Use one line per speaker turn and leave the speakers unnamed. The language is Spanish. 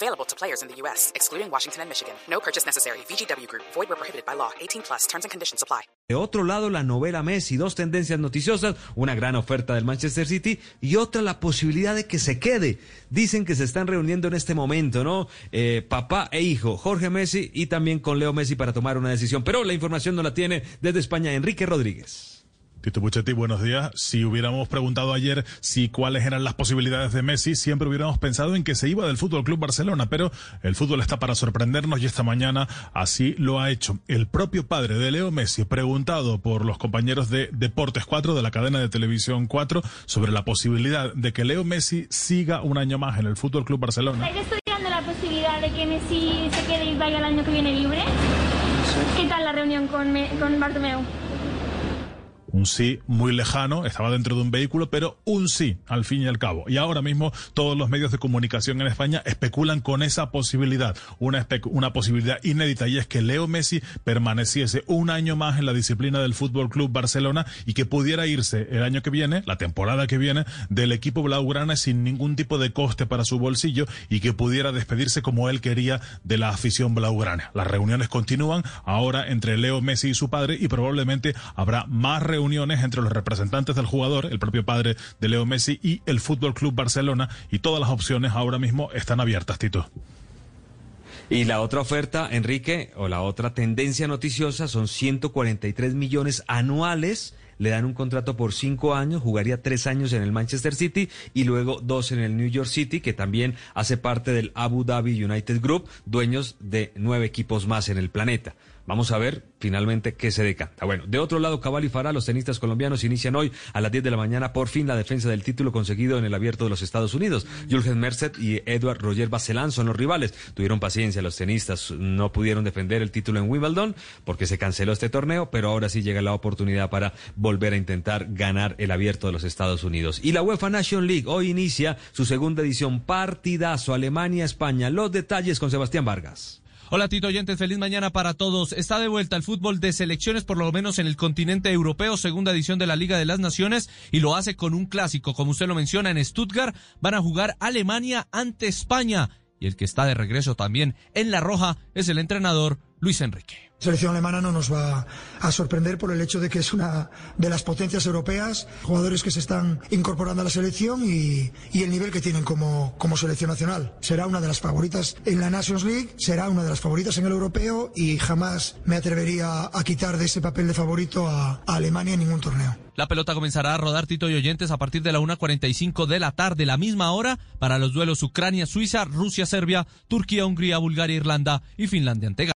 Available to players in the U.S., excluding Washington and Michigan. No purchase necessary. Group. Void prohibited by law. 18 plus. Terms and conditions.
De otro lado, la novela Messi, dos tendencias noticiosas, una gran oferta del Manchester City y otra la posibilidad de que se quede. Dicen que se están reuniendo en este momento, ¿no? Eh, papá e hijo, Jorge Messi y también con Leo Messi para tomar una decisión. Pero la información no la tiene desde España Enrique Rodríguez.
Tito Puchetti, buenos días. Si hubiéramos preguntado ayer si cuáles eran las posibilidades de Messi, siempre hubiéramos pensado en que se iba del Fútbol Club Barcelona, pero el fútbol está para sorprendernos y esta mañana así lo ha hecho. El propio padre de Leo Messi, preguntado por los compañeros de Deportes 4, de la cadena de televisión 4, sobre la posibilidad de que Leo Messi siga un año más en el Fútbol Club Barcelona.
¿Estáis estudiando la posibilidad de que Messi se quede y vaya el año que viene libre? ¿Qué tal la reunión con, Me- con Bartomeu?
Un sí muy lejano, estaba dentro de un vehículo, pero un sí, al fin y al cabo. Y ahora mismo todos los medios de comunicación en España especulan con esa posibilidad, una, una posibilidad inédita, y es que Leo Messi permaneciese un año más en la disciplina del Fútbol Club Barcelona y que pudiera irse el año que viene, la temporada que viene, del equipo blaugrana sin ningún tipo de coste para su bolsillo y que pudiera despedirse como él quería de la afición blaugrana. Las reuniones continúan ahora entre Leo Messi y su padre y probablemente habrá más reuniones entre los representantes del jugador, el propio padre de Leo Messi y el Fútbol Club Barcelona y todas las opciones ahora mismo están abiertas, Tito.
Y la otra oferta, Enrique, o la otra tendencia noticiosa son 143 millones anuales. Le dan un contrato por cinco años, jugaría tres años en el Manchester City y luego dos en el New York City, que también hace parte del Abu Dhabi United Group, dueños de nueve equipos más en el planeta. Vamos a ver finalmente qué se decanta. Bueno, de otro lado, Cabal y Farah, los tenistas colombianos, inician hoy a las 10 de la mañana por fin la defensa del título conseguido en el abierto de los Estados Unidos. Julgen Merced y Edward Roger Bacelán son los rivales. Tuvieron paciencia los tenistas, no pudieron defender el título en Wimbledon porque se canceló este torneo, pero ahora sí llega la oportunidad para volver a intentar ganar el abierto de los Estados Unidos. Y la UEFA Nation League hoy inicia su segunda edición, partidazo Alemania-España. Los detalles con Sebastián Vargas.
Hola Tito Oyentes, feliz mañana para todos. Está de vuelta el fútbol de selecciones, por lo menos en el continente europeo, segunda edición de la Liga de las Naciones, y lo hace con un clásico. Como usted lo menciona, en Stuttgart van a jugar Alemania ante España. Y el que está de regreso también en la roja es el entrenador Luis Enrique.
La selección alemana no nos va a sorprender por el hecho de que es una de las potencias europeas, jugadores que se están incorporando a la selección y, y el nivel que tienen como, como selección nacional. Será una de las favoritas en la Nations League, será una de las favoritas en el europeo y jamás me atrevería a quitar de ese papel de favorito a, a Alemania en ningún torneo.
La pelota comenzará a rodar Tito y Oyentes a partir de la 1.45 de la tarde, la misma hora, para los duelos Ucrania-Suiza, Rusia-Serbia, Turquía-Hungría, Bulgaria-Irlanda y Finlandia-Ante